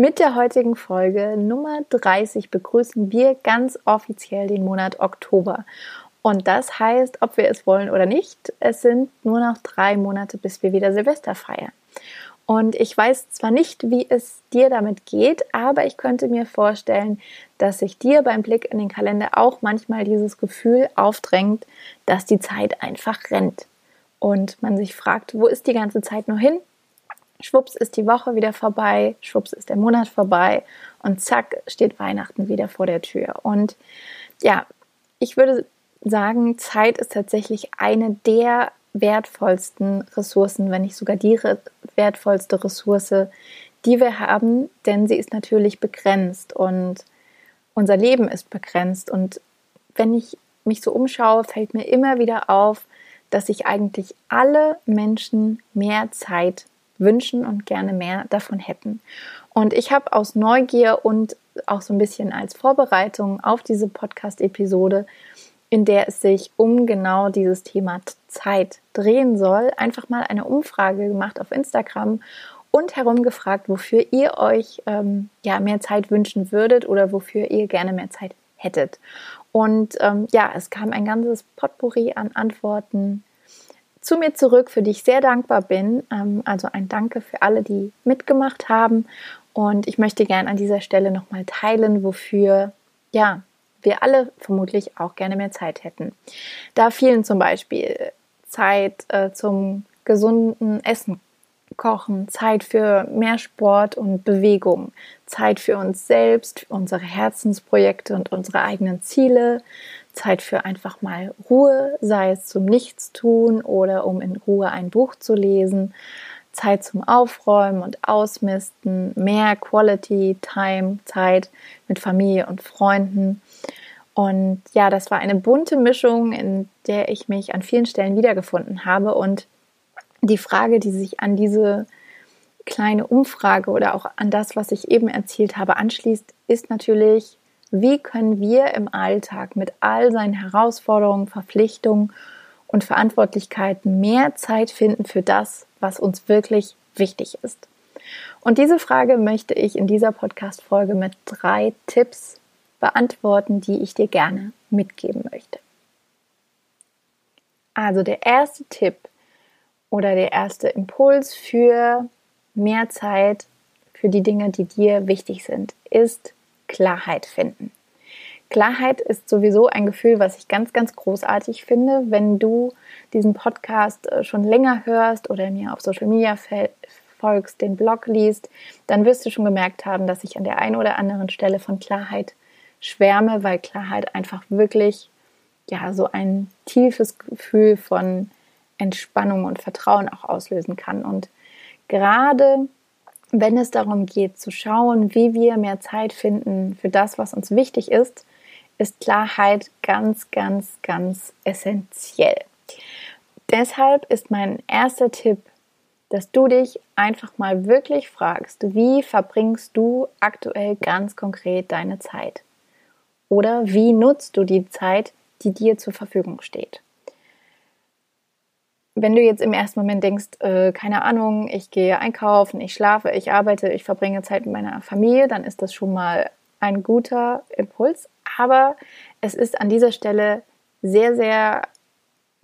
Mit der heutigen Folge Nummer 30 begrüßen wir ganz offiziell den Monat Oktober. Und das heißt, ob wir es wollen oder nicht, es sind nur noch drei Monate, bis wir wieder Silvester feiern. Und ich weiß zwar nicht, wie es dir damit geht, aber ich könnte mir vorstellen, dass sich dir beim Blick in den Kalender auch manchmal dieses Gefühl aufdrängt, dass die Zeit einfach rennt. Und man sich fragt, wo ist die ganze Zeit nur hin? Schwupps ist die Woche wieder vorbei, schwupps ist der Monat vorbei und zack steht Weihnachten wieder vor der Tür. Und ja, ich würde sagen, Zeit ist tatsächlich eine der wertvollsten Ressourcen, wenn nicht sogar die wertvollste Ressource, die wir haben, denn sie ist natürlich begrenzt und unser Leben ist begrenzt. Und wenn ich mich so umschaue, fällt mir immer wieder auf, dass sich eigentlich alle Menschen mehr Zeit wünschen und gerne mehr davon hätten. Und ich habe aus Neugier und auch so ein bisschen als Vorbereitung auf diese Podcast-Episode, in der es sich um genau dieses Thema Zeit drehen soll, einfach mal eine Umfrage gemacht auf Instagram und herumgefragt, wofür ihr euch ähm, ja mehr Zeit wünschen würdet oder wofür ihr gerne mehr Zeit hättet. Und ähm, ja, es kam ein ganzes Potpourri an Antworten zu mir zurück, für die ich sehr dankbar bin. Ähm, also ein Danke für alle, die mitgemacht haben. Und ich möchte gerne an dieser Stelle nochmal teilen, wofür ja wir alle vermutlich auch gerne mehr Zeit hätten. Da fielen zum Beispiel Zeit äh, zum gesunden Essen, Kochen, Zeit für mehr Sport und Bewegung, Zeit für uns selbst, unsere Herzensprojekte und unsere eigenen Ziele, Zeit für einfach mal Ruhe, sei es zum Nichtstun oder um in Ruhe ein Buch zu lesen, Zeit zum Aufräumen und Ausmisten, mehr Quality Time, Zeit mit Familie und Freunden. Und ja, das war eine bunte Mischung, in der ich mich an vielen Stellen wiedergefunden habe. Und die Frage, die sich an diese kleine Umfrage oder auch an das, was ich eben erzählt habe, anschließt, ist natürlich, wie können wir im Alltag mit all seinen Herausforderungen, Verpflichtungen und Verantwortlichkeiten mehr Zeit finden für das, was uns wirklich wichtig ist? Und diese Frage möchte ich in dieser Podcast-Folge mit drei Tipps beantworten, die ich dir gerne mitgeben möchte. Also der erste Tipp oder der erste Impuls für mehr Zeit für die Dinge, die dir wichtig sind, ist Klarheit finden. Klarheit ist sowieso ein Gefühl, was ich ganz, ganz großartig finde. Wenn du diesen Podcast äh, schon länger hörst oder mir auf Social Media folgst, den Blog liest, dann wirst du schon gemerkt haben, dass ich an der einen oder anderen Stelle von Klarheit schwärme, weil Klarheit einfach wirklich ja so ein tiefes Gefühl von Entspannung und Vertrauen auch auslösen kann. Und gerade wenn es darum geht, zu schauen, wie wir mehr Zeit finden für das, was uns wichtig ist, ist Klarheit ganz, ganz, ganz essentiell. Deshalb ist mein erster Tipp, dass du dich einfach mal wirklich fragst, wie verbringst du aktuell ganz konkret deine Zeit? Oder wie nutzt du die Zeit, die dir zur Verfügung steht? Wenn du jetzt im ersten Moment denkst, äh, keine Ahnung, ich gehe einkaufen, ich schlafe, ich arbeite, ich verbringe Zeit mit meiner Familie, dann ist das schon mal ein guter Impuls. Aber es ist an dieser Stelle sehr, sehr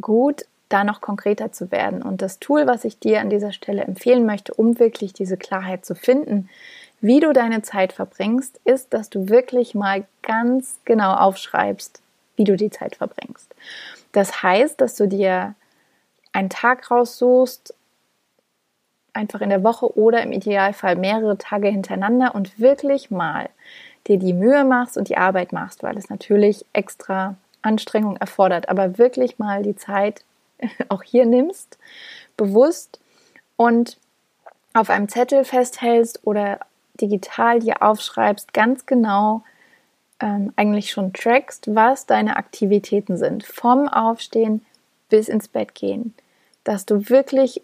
gut, da noch konkreter zu werden. Und das Tool, was ich dir an dieser Stelle empfehlen möchte, um wirklich diese Klarheit zu finden, wie du deine Zeit verbringst, ist, dass du wirklich mal ganz genau aufschreibst, wie du die Zeit verbringst. Das heißt, dass du dir einen Tag raussuchst, einfach in der Woche oder im Idealfall mehrere Tage hintereinander und wirklich mal dir die Mühe machst und die Arbeit machst, weil es natürlich extra Anstrengung erfordert, aber wirklich mal die Zeit auch hier nimmst, bewusst und auf einem Zettel festhältst oder digital dir aufschreibst, ganz genau, ähm, eigentlich schon trackst, was deine Aktivitäten sind, vom Aufstehen bis ins Bett gehen, dass du wirklich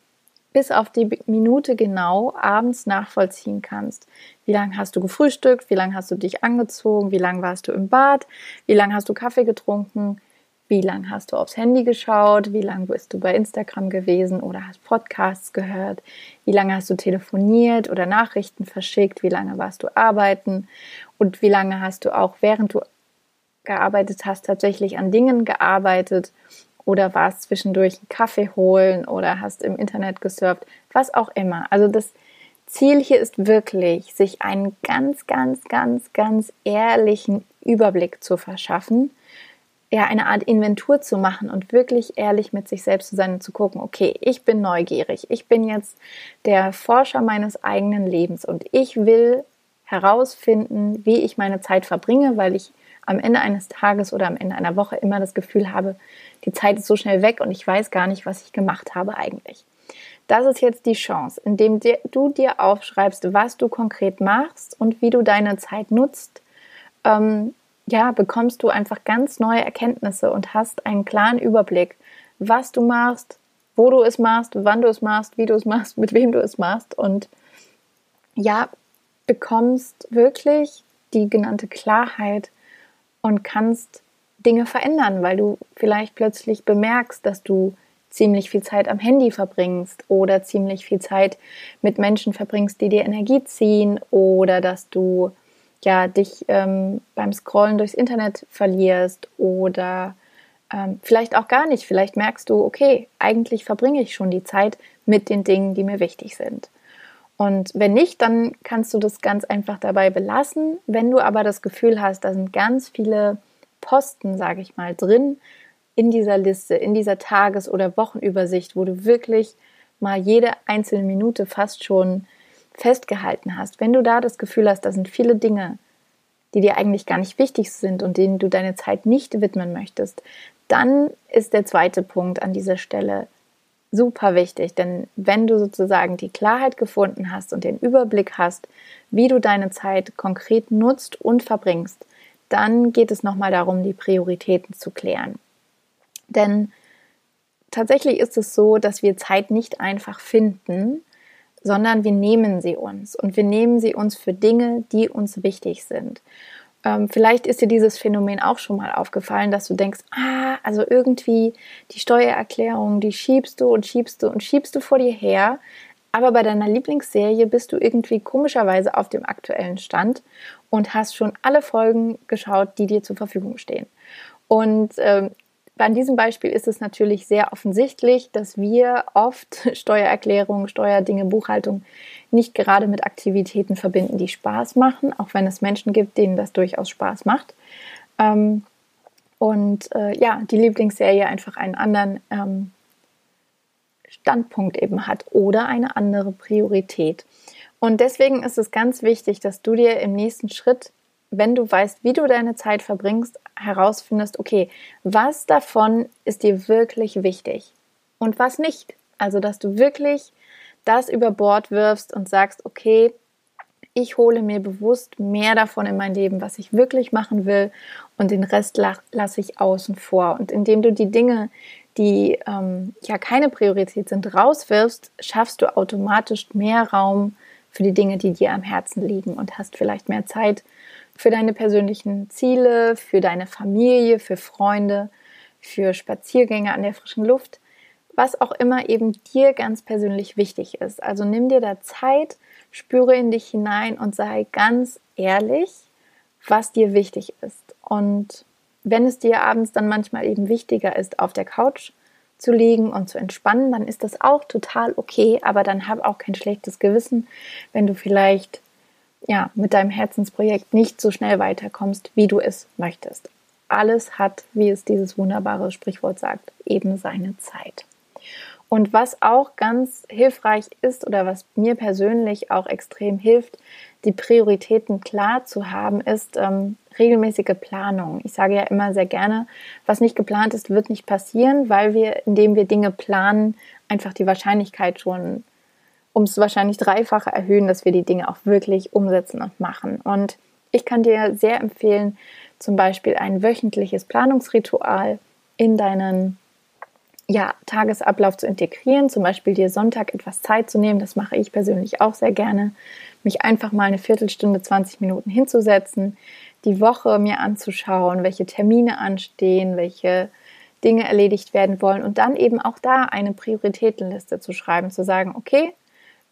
bis auf die Minute genau abends nachvollziehen kannst. Wie lange hast du gefrühstückt? Wie lange hast du dich angezogen? Wie lange warst du im Bad? Wie lange hast du Kaffee getrunken? Wie lange hast du aufs Handy geschaut? Wie lange bist du bei Instagram gewesen oder hast Podcasts gehört? Wie lange hast du telefoniert oder Nachrichten verschickt? Wie lange warst du arbeiten? Und wie lange hast du auch, während du gearbeitet hast, tatsächlich an Dingen gearbeitet? Oder warst zwischendurch einen Kaffee holen oder hast im Internet gesurft? Was auch immer. Also das Ziel hier ist wirklich, sich einen ganz, ganz, ganz, ganz ehrlichen Überblick zu verschaffen ja, eine Art Inventur zu machen und wirklich ehrlich mit sich selbst zu sein und zu gucken, okay, ich bin neugierig, ich bin jetzt der Forscher meines eigenen Lebens und ich will herausfinden, wie ich meine Zeit verbringe, weil ich am Ende eines Tages oder am Ende einer Woche immer das Gefühl habe, die Zeit ist so schnell weg und ich weiß gar nicht, was ich gemacht habe eigentlich. Das ist jetzt die Chance, indem du dir aufschreibst, was du konkret machst und wie du deine Zeit nutzt, ähm, ja, bekommst du einfach ganz neue Erkenntnisse und hast einen klaren Überblick, was du machst, wo du es machst, wann du es machst, wie du es machst, mit wem du es machst und ja, bekommst wirklich die genannte Klarheit und kannst Dinge verändern, weil du vielleicht plötzlich bemerkst, dass du ziemlich viel Zeit am Handy verbringst oder ziemlich viel Zeit mit Menschen verbringst, die dir Energie ziehen oder dass du ja, dich ähm, beim Scrollen durchs Internet verlierst oder ähm, vielleicht auch gar nicht. Vielleicht merkst du, okay, eigentlich verbringe ich schon die Zeit mit den Dingen, die mir wichtig sind. Und wenn nicht, dann kannst du das ganz einfach dabei belassen. Wenn du aber das Gefühl hast, da sind ganz viele Posten, sage ich mal, drin in dieser Liste, in dieser Tages- oder Wochenübersicht, wo du wirklich mal jede einzelne Minute fast schon festgehalten hast, wenn du da das Gefühl hast, da sind viele Dinge, die dir eigentlich gar nicht wichtig sind und denen du deine Zeit nicht widmen möchtest, dann ist der zweite Punkt an dieser Stelle super wichtig. Denn wenn du sozusagen die Klarheit gefunden hast und den Überblick hast, wie du deine Zeit konkret nutzt und verbringst, dann geht es nochmal darum, die Prioritäten zu klären. Denn tatsächlich ist es so, dass wir Zeit nicht einfach finden, sondern wir nehmen sie uns und wir nehmen sie uns für Dinge, die uns wichtig sind. Ähm, vielleicht ist dir dieses Phänomen auch schon mal aufgefallen, dass du denkst, ah, also irgendwie die Steuererklärung, die schiebst du und schiebst du und schiebst du vor dir her, aber bei deiner Lieblingsserie bist du irgendwie komischerweise auf dem aktuellen Stand und hast schon alle Folgen geschaut, die dir zur Verfügung stehen. Und ähm, bei diesem Beispiel ist es natürlich sehr offensichtlich, dass wir oft Steuererklärungen, Steuerdinge, Buchhaltung nicht gerade mit Aktivitäten verbinden, die Spaß machen, auch wenn es Menschen gibt, denen das durchaus Spaß macht. Ähm, und äh, ja, die Lieblingsserie einfach einen anderen ähm, Standpunkt eben hat oder eine andere Priorität. Und deswegen ist es ganz wichtig, dass du dir im nächsten Schritt wenn du weißt, wie du deine Zeit verbringst, herausfindest, okay, was davon ist dir wirklich wichtig und was nicht. Also, dass du wirklich das über Bord wirfst und sagst, okay, ich hole mir bewusst mehr davon in mein Leben, was ich wirklich machen will und den Rest lasse ich außen vor. Und indem du die Dinge, die ähm, ja keine Priorität sind, rauswirfst, schaffst du automatisch mehr Raum für die Dinge, die dir am Herzen liegen und hast vielleicht mehr Zeit für deine persönlichen Ziele, für deine Familie, für Freunde, für Spaziergänge an der frischen Luft, was auch immer eben dir ganz persönlich wichtig ist. Also nimm dir da Zeit, spüre in dich hinein und sei ganz ehrlich, was dir wichtig ist. Und wenn es dir abends dann manchmal eben wichtiger ist, auf der Couch zu liegen und zu entspannen, dann ist das auch total okay, aber dann hab auch kein schlechtes Gewissen, wenn du vielleicht ja, mit deinem Herzensprojekt nicht so schnell weiterkommst, wie du es möchtest. Alles hat, wie es dieses wunderbare Sprichwort sagt, eben seine Zeit. Und was auch ganz hilfreich ist oder was mir persönlich auch extrem hilft, die Prioritäten klar zu haben, ist ähm, regelmäßige Planung. Ich sage ja immer sehr gerne, was nicht geplant ist, wird nicht passieren, weil wir, indem wir Dinge planen, einfach die Wahrscheinlichkeit schon ums wahrscheinlich dreifache erhöhen, dass wir die Dinge auch wirklich umsetzen und machen. Und ich kann dir sehr empfehlen, zum Beispiel ein wöchentliches Planungsritual in deinen ja, Tagesablauf zu integrieren, zum Beispiel dir Sonntag etwas Zeit zu nehmen, das mache ich persönlich auch sehr gerne, mich einfach mal eine Viertelstunde, 20 Minuten hinzusetzen, die Woche mir anzuschauen, welche Termine anstehen, welche Dinge erledigt werden wollen und dann eben auch da eine Prioritätenliste zu schreiben, zu sagen, okay,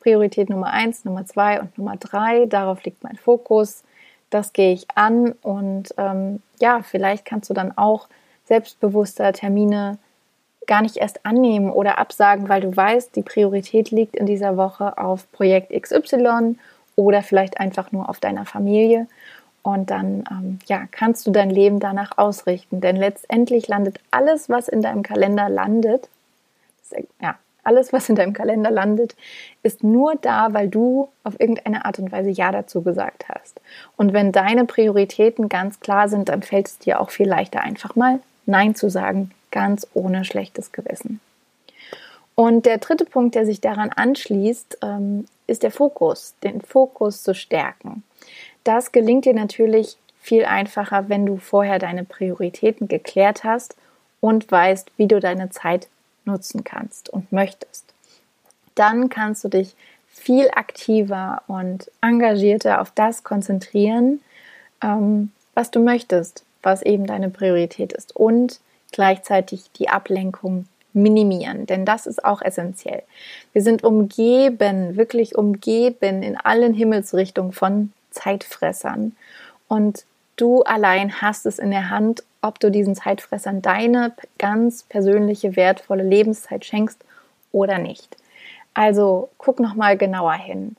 Priorität Nummer eins, Nummer zwei und Nummer drei, darauf liegt mein Fokus, das gehe ich an und ähm, ja, vielleicht kannst du dann auch selbstbewusster Termine gar nicht erst annehmen oder absagen, weil du weißt, die Priorität liegt in dieser Woche auf Projekt XY oder vielleicht einfach nur auf deiner Familie. Und dann ähm, ja, kannst du dein Leben danach ausrichten. Denn letztendlich landet alles, was in deinem Kalender landet, ja, alles, was in deinem Kalender landet, ist nur da, weil du auf irgendeine Art und Weise Ja dazu gesagt hast. Und wenn deine Prioritäten ganz klar sind, dann fällt es dir auch viel leichter, einfach mal Nein zu sagen, ganz ohne schlechtes Gewissen. Und der dritte Punkt, der sich daran anschließt, ähm, ist der Fokus, den Fokus zu stärken. Das gelingt dir natürlich viel einfacher, wenn du vorher deine Prioritäten geklärt hast und weißt, wie du deine Zeit nutzen kannst und möchtest. Dann kannst du dich viel aktiver und engagierter auf das konzentrieren, ähm, was du möchtest, was eben deine Priorität ist und gleichzeitig die Ablenkung minimieren, denn das ist auch essentiell. Wir sind umgeben, wirklich umgeben in allen Himmelsrichtungen von Zeitfressern und du allein hast es in der Hand, ob du diesen Zeitfressern deine ganz persönliche wertvolle Lebenszeit schenkst oder nicht. Also guck noch mal genauer hin.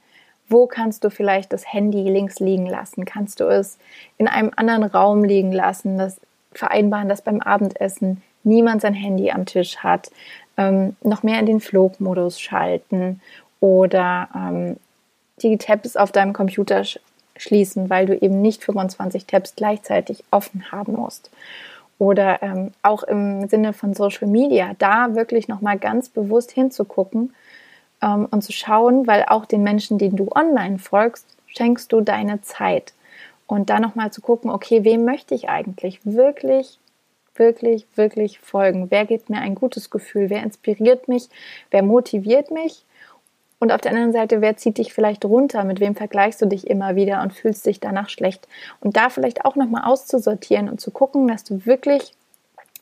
Wo kannst du vielleicht das Handy links liegen lassen? Kannst du es in einem anderen Raum liegen lassen? Das vereinbaren, dass beim Abendessen niemand sein Handy am Tisch hat, ähm, noch mehr in den Flugmodus schalten oder ähm, die Tabs auf deinem Computer schließen, weil du eben nicht 25 Tabs gleichzeitig offen haben musst. Oder ähm, auch im Sinne von Social Media, da wirklich nochmal ganz bewusst hinzugucken ähm, und zu schauen, weil auch den Menschen, denen du online folgst, schenkst du deine Zeit. Und da nochmal zu gucken, okay, wem möchte ich eigentlich wirklich, wirklich, wirklich folgen? Wer gibt mir ein gutes Gefühl? Wer inspiriert mich? Wer motiviert mich? Und auf der anderen Seite, wer zieht dich vielleicht runter? Mit wem vergleichst du dich immer wieder und fühlst dich danach schlecht? Und da vielleicht auch nochmal auszusortieren und zu gucken, dass du wirklich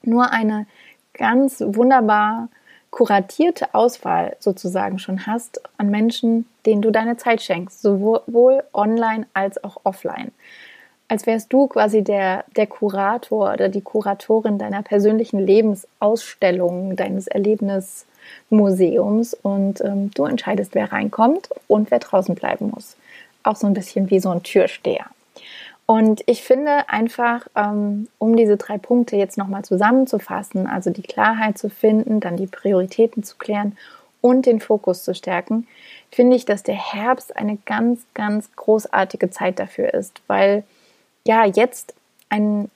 nur eine ganz wunderbar kuratierte Auswahl sozusagen schon hast an Menschen, denen du deine Zeit schenkst, sowohl online als auch offline. Als wärst du quasi der, der Kurator oder die Kuratorin deiner persönlichen Lebensausstellung, deines Erlebnismuseums und ähm, du entscheidest, wer reinkommt und wer draußen bleiben muss. Auch so ein bisschen wie so ein Türsteher. Und ich finde einfach, ähm, um diese drei Punkte jetzt nochmal zusammenzufassen, also die Klarheit zu finden, dann die Prioritäten zu klären und den Fokus zu stärken, finde ich, dass der Herbst eine ganz, ganz großartige Zeit dafür ist, weil ja jetzt ein,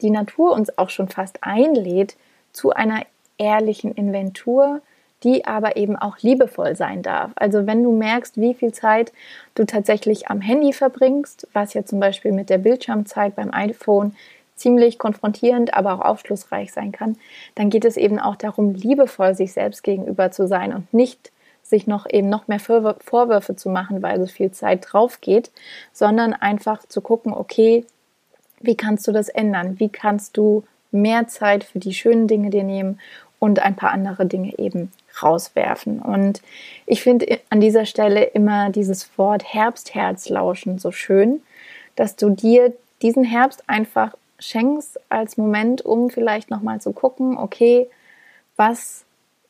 die Natur uns auch schon fast einlädt zu einer ehrlichen Inventur, die aber eben auch liebevoll sein darf. Also wenn du merkst, wie viel Zeit du tatsächlich am Handy verbringst, was ja zum Beispiel mit der Bildschirmzeit beim iPhone ziemlich konfrontierend, aber auch aufschlussreich sein kann, dann geht es eben auch darum, liebevoll sich selbst gegenüber zu sein und nicht sich noch eben noch mehr Vorwürfe zu machen, weil so viel Zeit drauf geht, sondern einfach zu gucken, okay, wie kannst du das ändern? Wie kannst du mehr Zeit für die schönen Dinge dir nehmen und ein paar andere Dinge eben rauswerfen. Und ich finde an dieser Stelle immer dieses Wort Herbstherzlauschen so schön, dass du dir diesen Herbst einfach schenkst als Moment, um vielleicht nochmal zu gucken, okay, was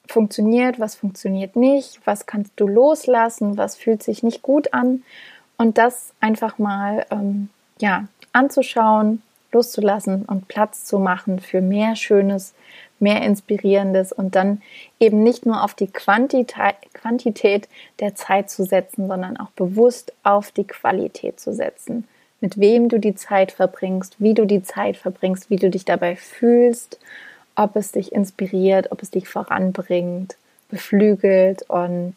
funktioniert, was funktioniert nicht, was kannst du loslassen, was fühlt sich nicht gut an und das einfach mal ähm, ja anzuschauen, loszulassen und Platz zu machen für mehr Schönes, mehr Inspirierendes und dann eben nicht nur auf die Quantität, Quantität der Zeit zu setzen, sondern auch bewusst auf die Qualität zu setzen. Mit wem du die Zeit verbringst, wie du die Zeit verbringst, wie du dich dabei fühlst, ob es dich inspiriert, ob es dich voranbringt, beflügelt und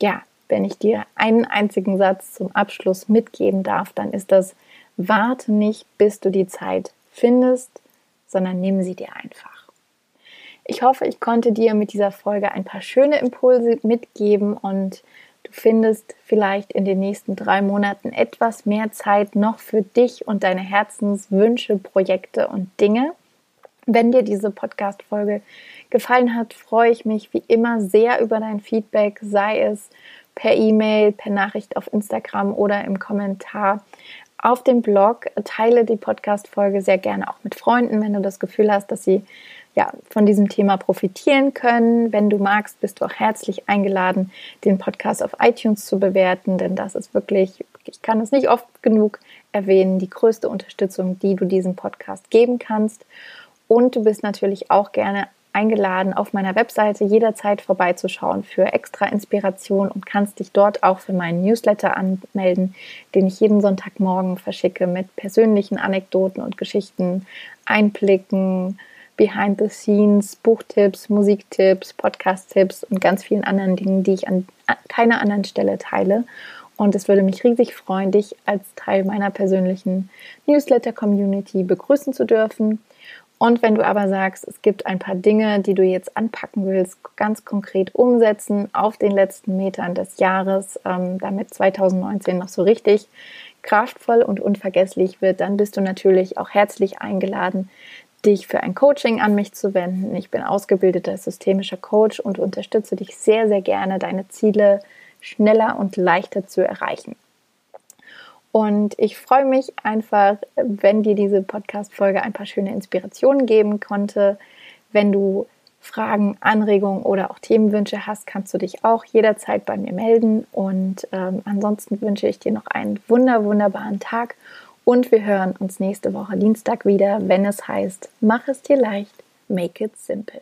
ja, wenn ich dir einen einzigen Satz zum Abschluss mitgeben darf, dann ist das, Warte nicht, bis du die Zeit findest, sondern nimm sie dir einfach. Ich hoffe, ich konnte dir mit dieser Folge ein paar schöne Impulse mitgeben und du findest vielleicht in den nächsten drei Monaten etwas mehr Zeit noch für dich und deine Herzenswünsche, Projekte und Dinge. Wenn dir diese Podcast-Folge gefallen hat, freue ich mich wie immer sehr über dein Feedback, sei es per E-Mail, per Nachricht auf Instagram oder im Kommentar auf dem Blog. Teile die Podcast-Folge sehr gerne auch mit Freunden, wenn du das Gefühl hast, dass sie ja, von diesem Thema profitieren können. Wenn du magst, bist du auch herzlich eingeladen, den Podcast auf iTunes zu bewerten, denn das ist wirklich, ich kann es nicht oft genug erwähnen, die größte Unterstützung, die du diesem Podcast geben kannst. Und du bist natürlich auch gerne eingeladen, auf meiner Webseite jederzeit vorbeizuschauen für extra Inspiration und kannst dich dort auch für meinen Newsletter anmelden, den ich jeden Sonntagmorgen verschicke mit persönlichen Anekdoten und Geschichten, Einblicken, Behind the Scenes, Buchtipps, Musiktipps, Podcast-Tipps und ganz vielen anderen Dingen, die ich an keiner anderen Stelle teile. Und es würde mich riesig freuen, dich als Teil meiner persönlichen Newsletter-Community begrüßen zu dürfen. Und wenn du aber sagst, es gibt ein paar Dinge, die du jetzt anpacken willst, ganz konkret umsetzen auf den letzten Metern des Jahres, ähm, damit 2019 noch so richtig kraftvoll und unvergesslich wird, dann bist du natürlich auch herzlich eingeladen, dich für ein Coaching an mich zu wenden. Ich bin ausgebildeter systemischer Coach und unterstütze dich sehr, sehr gerne, deine Ziele schneller und leichter zu erreichen. Und ich freue mich einfach, wenn dir diese Podcast-Folge ein paar schöne Inspirationen geben konnte. Wenn du Fragen, Anregungen oder auch Themenwünsche hast, kannst du dich auch jederzeit bei mir melden. Und ähm, ansonsten wünsche ich dir noch einen wunder, wunderbaren Tag. Und wir hören uns nächste Woche Dienstag wieder, wenn es heißt, mach es dir leicht, make it simple.